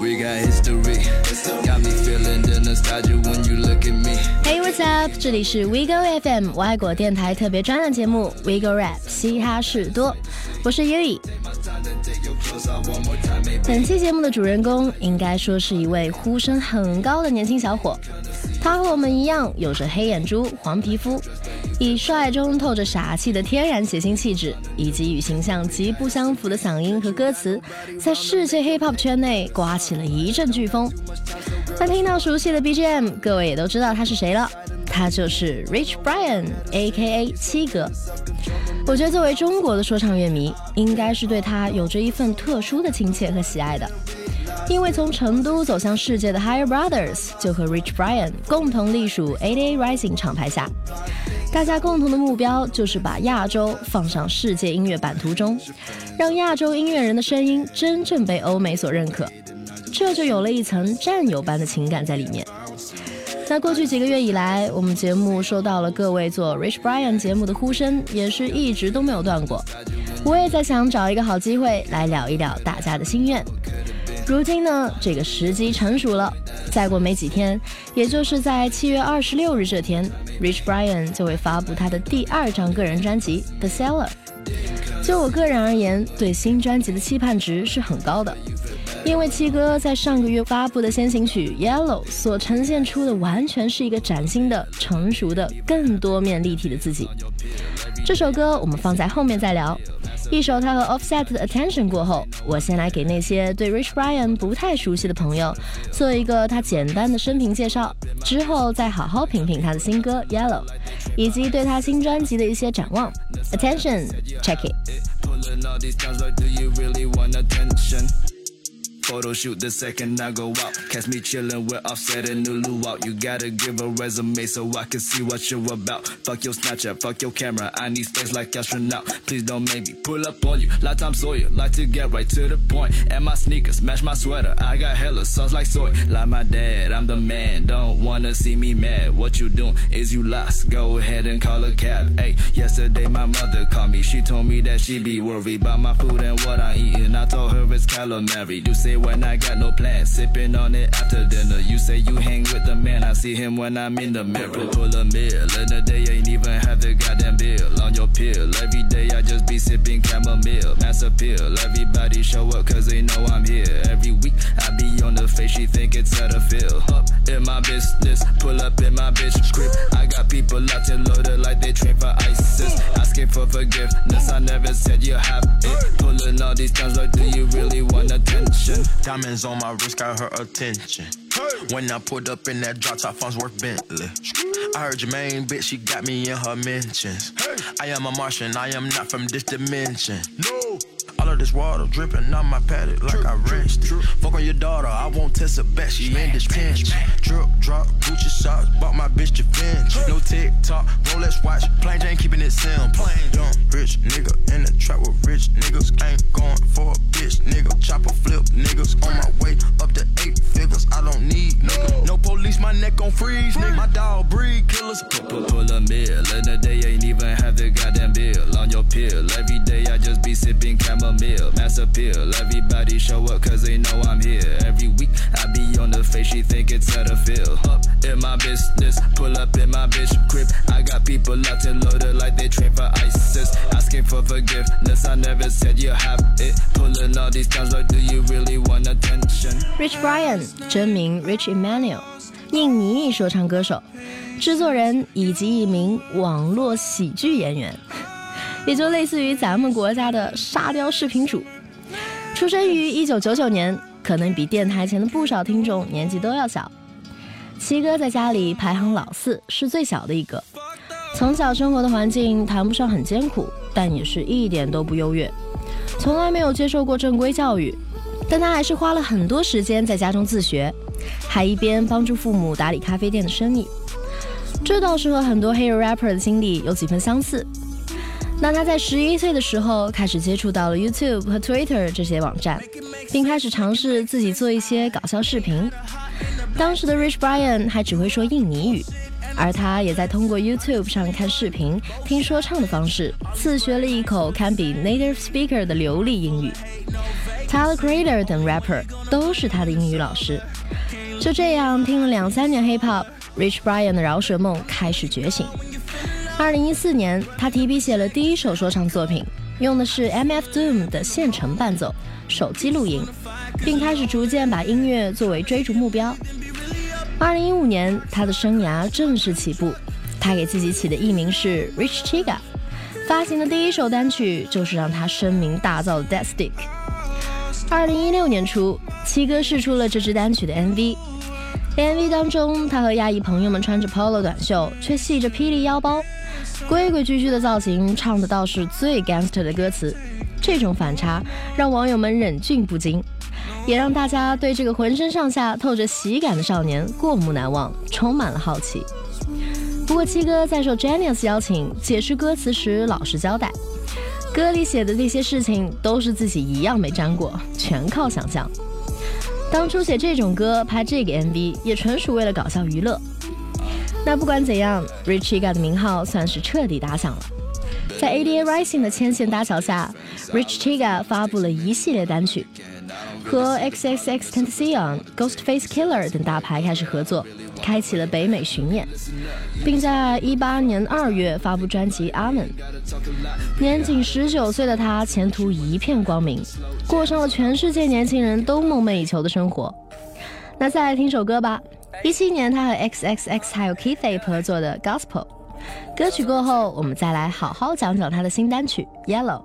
We got history. Hey, what's up？这里是 WeGo FM 外国电台特别专栏节目 WeGo Rap 嘻哈事多，我是 Yui。本期节目的主人公应该说是一位呼声很高的年轻小伙，他和我们一样有着黑眼珠、黄皮肤，以帅中透着傻气的天然血腥气质，以及与形象极不相符的嗓音和歌词，在世界 Hip Hop 圈内刮起了一阵飓风。那听到熟悉的 BGM，各位也都知道他是谁了，他就是 Rich Brian，A.K.A. 七哥。我觉得作为中国的说唱乐迷，应该是对他有着一份特殊的亲切和喜爱的，因为从成都走向世界的 Higher Brothers 就和 Rich Brian 共同隶属 A.D.A. Rising 厂牌下，大家共同的目标就是把亚洲放上世界音乐版图中，让亚洲音乐人的声音真正被欧美所认可，这就有了一层战友般的情感在里面。那过去几个月以来，我们节目收到了各位做 Rich Brian 节目的呼声，也是一直都没有断过。我也在想找一个好机会来聊一聊大家的心愿。如今呢，这个时机成熟了，再过没几天，也就是在七月二十六日这天，Rich Brian 就会发布他的第二张个人专辑《The Seller》。就我个人而言，对新专辑的期盼值是很高的。因为七哥在上个月发布的先行曲《Yellow》所呈现出的，完全是一个崭新的、成熟的、更多面立体的自己。这首歌我们放在后面再聊。一首他和 Offset 的 Attention 过后，我先来给那些对 Rich Brian 不太熟悉的朋友做一个他简单的生平介绍，之后再好好品品他的新歌《Yellow》，以及对他新专辑的一些展望。Attention，check it。Photo shoot the second I go out. Catch me chillin' with Offset and Nulu out. You gotta give a resume so I can see what you're about. Fuck your Snapchat, fuck your camera. I need space like astronaut. Please don't make me pull up on you. Like Tom Sawyer, like to get right to the point. And my sneakers match my sweater. I got hella sauce like soy. Like my dad, I'm the man. Don't wanna see me mad. What you doing is you lost. Go ahead and call a cab. Hey, yesterday my mother called me. She told me that she be worried about my food and what I eatin'. I told her it's calamari. You say when I got no plans. Sipping on it after dinner. You say you hang with the man. I see him when I'm in the mirror. Pull a mill. In the day, ain't even have the goddamn bill on your pill. Every day I just be sipping chamomile. Mass appeal. Everybody show up cause they know I'm here. Every week I be face. She think it's how to feel. Up in my business. Pull up in my bitch crib. I got people locked and loaded like they train for ISIS. Asking for forgiveness. I never said you have it. Pulling all these times like do you really want attention? Diamonds on my wrist got her attention. When I pulled up in that drop top, funds worth Bentley. I heard your main bitch, she got me in her mentions. I am a Martian, I am not from this dimension. No. Of this water dripping on my paddock like I rinsed it. Fuck on your daughter, I won't test her back, she in this pinch. Drip, drop, Gucci socks, bought my bitch your finch. No TikTok, Rolex watch, plain Jane keeping it simple. Young rich nigga in the trap with rich niggas. Ain't going for a bitch nigga. Chopper flip niggas on my way up to eight figures. I don't need nigga. No police, my neck gon' freeze, nigga. My dog breed killers. Pull, pull a mill. In the day, ain't even have the goddamn bill on your pill. Every day I just be sipping chamomile Mass appeal. Everybody show up cause they know I'm here. Every week I be on the face, she think it's at a feel. Up in my business. Pull up in my bitch crib. I got people locked and loaded like they train for ISIS. Asking for forgiveness. I never said you have it. Pulling all these times like do you really want attention? Rich Brian 真名 Rich Emmanuel，印尼裔说唱歌手、制作人以及一名网络喜剧演员， 也就类似于咱们国家的沙雕视频主。出生于一九九九年，可能比电台前的不少听众年纪都要小。七哥在家里排行老四，是最小的一个。从小生活的环境谈不上很艰苦，但也是一点都不优越，从来没有接受过正规教育。但他还是花了很多时间在家中自学，还一边帮助父母打理咖啡店的生意。这倒是和很多黑人 rapper 的经历有几分相似。那他在十一岁的时候开始接触到了 YouTube 和 Twitter 这些网站，并开始尝试自己做一些搞笑视频。当时的 Rich Brian 还只会说印尼语，而他也在通过 YouTube 上看视频、听说唱的方式，自学了一口堪比 native speaker 的流利英语。Tyler Creator 等 rapper 都是他的英语老师。就这样听了两三年 hip hop，Rich Brian 的饶舌梦开始觉醒。二零一四年，他提笔写了第一首说唱作品，用的是 MF Doom 的现成伴奏，手机录音，并开始逐渐把音乐作为追逐目标。二零一五年，他的生涯正式起步，他给自己起的艺名是 Rich Chiga，发行的第一首单曲就是让他声名大噪的 Death Stick。二零一六年初，七哥试出了这支单曲的 MV。MV 当中，他和亚裔朋友们穿着 Polo 短袖，却系着霹雳腰包，规规矩矩的造型，唱的倒是最 gangster 的歌词。这种反差让网友们忍俊不禁，也让大家对这个浑身上下透着喜感的少年过目难忘，充满了好奇。不过七哥在受 Genius 邀请解释歌词时，老实交代，歌里写的那些事情都是自己一样没沾过，全靠想象。当初写这种歌、拍这个 MV，也纯属为了搞笑娱乐。那不管怎样，Richie Ga 的名号算是彻底打响了。在 ADA Rising 的牵线搭桥下，Richiga 发布了一系列单曲，和 XXXTentacion、Ghostface Killer 等大牌开始合作。开启了北美巡演，并在一八年二月发布专辑《阿门》。年仅十九岁的他，前途一片光明，过上了全世界年轻人都梦寐以求的生活。那再来听首歌吧。一七年，他和 XXX 还有 Keith A 合作的《Gospel》歌曲过后，我们再来好好讲讲他的新单曲《Yellow》。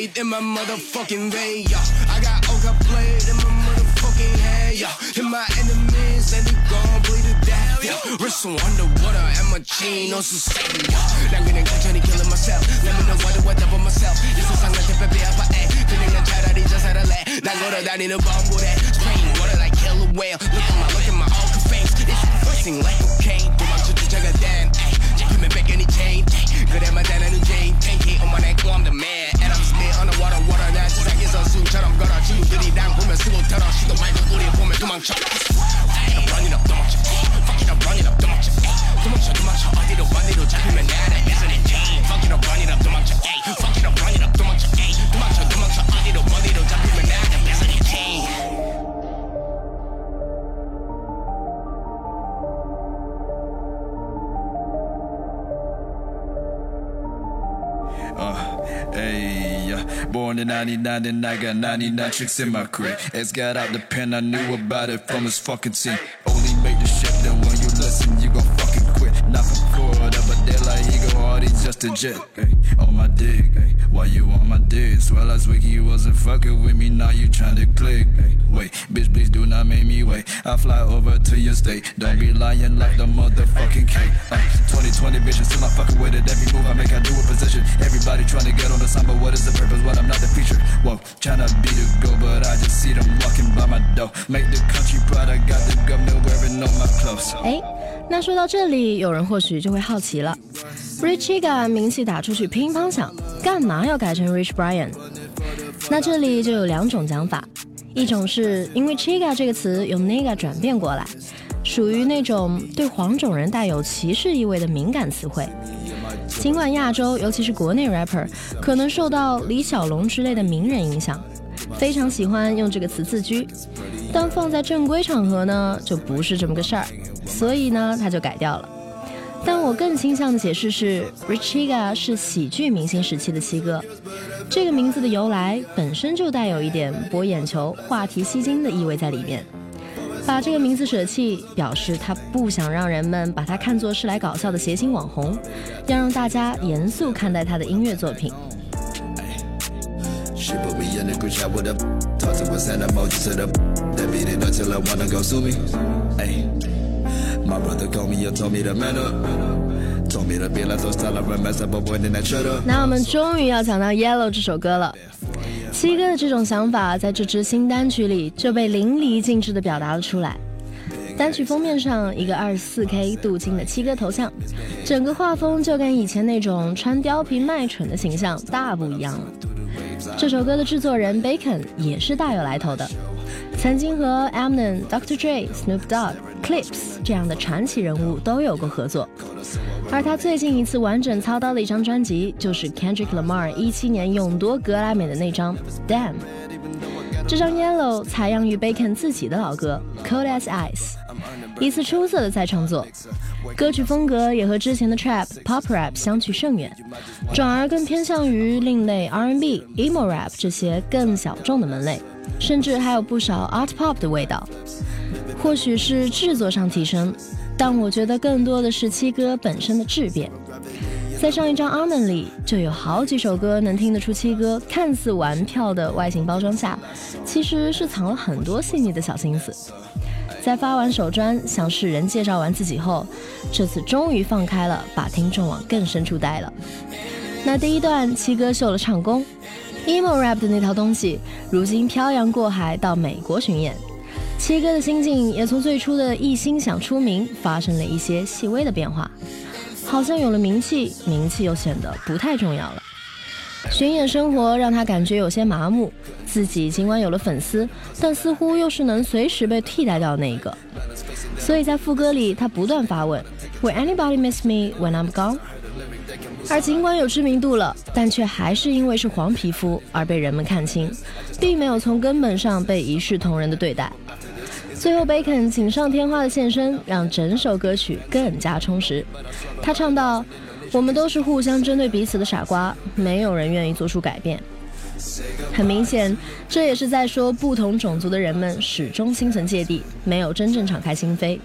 blade in my motherfucking vein, yeah. I got Oka blade in my motherfucking hand, yeah. And my enemies, and they gon' bleed to death, yeah. Wrist underwater, and my chain on sustain, yeah. Now gonna go try to kill myself. Let me know what the what for myself. This is something that baby up I act. Feeling a child, I just had a laugh. Now go to that in a bubble that spring water like killer whale. Look at my, look at my all face. It's bursting like cocaine. Do my children check a dad. 단, 에이. 잡히면 뺏겨니 chain, 에이. 그래만 다나는 Jane, tanky on my neck, I'm the man. And I'm still underwater, water. 난 세상에서 수처럼 걸어. 친구들이 난 보면 쓰고더러. 시도 말고 우리 보면 도망쳐. Fuck it up, run it up, 도망쳐. Fuck it up, run it up, 도망쳐. 도망쳐, 도망쳐. yeah. Born in 99 and I got 99 chicks in my crib. It's got out the pen, I knew about it from his fucking scene. hard, he's just a jet. Hey, on my dick, hey. Why you on my dick? Swear last week you wasn't fucking with me, now you tryna click. Hey, wait, bitch, please do not make me wait. I fly over to your state. Don't be lying like the motherfucking cake. Uh, 2020 bitches, still I'm fucking with it. Every move I make, I do a position. Everybody tryna get on the sign, but what is the purpose when I'm not the feature? Whoa, tryna be the go, but I just see them walking by my door. Make the country proud, I got the governor wearing all my clothes. 哎，那说到这里，有人或许就会好奇了 ，Richiga 名气打出去乒乓响，干嘛要改成 Rich Brian？那这里就有两种讲法，一种是因为 Chiga 这个词由 Nigga 转变过来，属于那种对黄种人带有歧视意味的敏感词汇。尽管亚洲，尤其是国内 rapper，可能受到李小龙之类的名人影响，非常喜欢用这个词自居，但放在正规场合呢，就不是这么个事儿，所以呢，他就改掉了。但我更倾向的解释是，Richiega 是喜剧明星时期的七哥，这个名字的由来本身就带有一点博眼球、话题吸睛的意味在里面。把这个名字舍弃，表示他不想让人们把他看作是来搞笑的谐星网红，要让大家严肃看待他的音乐作品。那我们终于要讲到《Yellow》这首歌了。七哥的这种想法，在这支新单曲里就被淋漓尽致地表达了出来。单曲封面上一个二十四 K 镀金的七哥头像，整个画风就跟以前那种穿貂皮卖蠢的形象大不一样了。这首歌的制作人 Bacon 也是大有来头的，曾经和 Eminem、Dr. Dre、Snoop Dogg、Clips 这样的传奇人物都有过合作。而他最近一次完整操刀的一张专辑，就是 Kendrick Lamar 一七年勇夺格莱美的那张《Damn》。这张《Yellow》采样于 Bacon 自己的老歌《Cold as Ice》，一次出色的再创作。歌曲风格也和之前的 Trap、Pop Rap 相去甚远，转而更偏向于另类 R&B、Emo Rap 这些更小众的门类，甚至还有不少 Art Pop 的味道。或许是制作上提升。但我觉得更多的是七哥本身的质变，在上一张《a m n 里就有好几首歌能听得出七哥看似玩票的外形包装下，其实是藏了很多细腻的小心思。在发完首专向世人介绍完自己后，这次终于放开了，把听众往更深处带了。那第一段七哥秀了唱功，emo rap 的那套东西，如今漂洋过海到美国巡演。七哥的心境也从最初的一心想出名，发生了一些细微的变化，好像有了名气，名气又显得不太重要了。巡演生活让他感觉有些麻木，自己尽管有了粉丝，但似乎又是能随时被替代掉的那一个。所以在副歌里，他不断发问：Will anybody miss me when I'm gone？而尽管有知名度了，但却还是因为是黄皮肤而被人们看清，并没有从根本上被一视同仁的对待。最后，Bacon 锦上添花的现身，让整首歌曲更加充实。他唱到：“我们都是互相针对彼此的傻瓜，没有人愿意做出改变。”很明显，这也是在说不同种族的人们始终心存芥蒂，没有真正敞开心扉。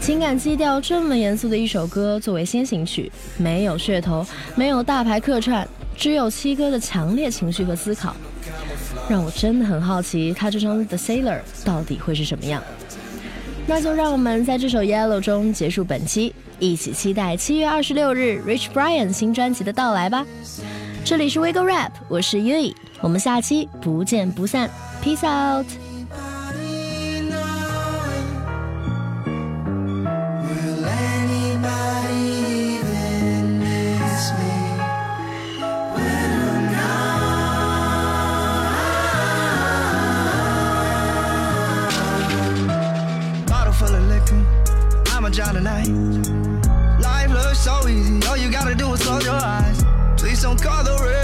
情感基调这么严肃的一首歌，作为先行曲，没有噱头，没有大牌客串，只有七哥的强烈情绪和思考。让我真的很好奇，他这张《The Sailor》到底会是什么样？那就让我们在这首《Yellow》中结束本期，一起期待七月二十六日 Rich Brian 新专辑的到来吧。这里是 Wiggle Rap，我是 Yui，我们下期不见不散，Peace out。Job tonight. Life looks so easy, all you gotta do is close your eyes. Please don't call the reverend,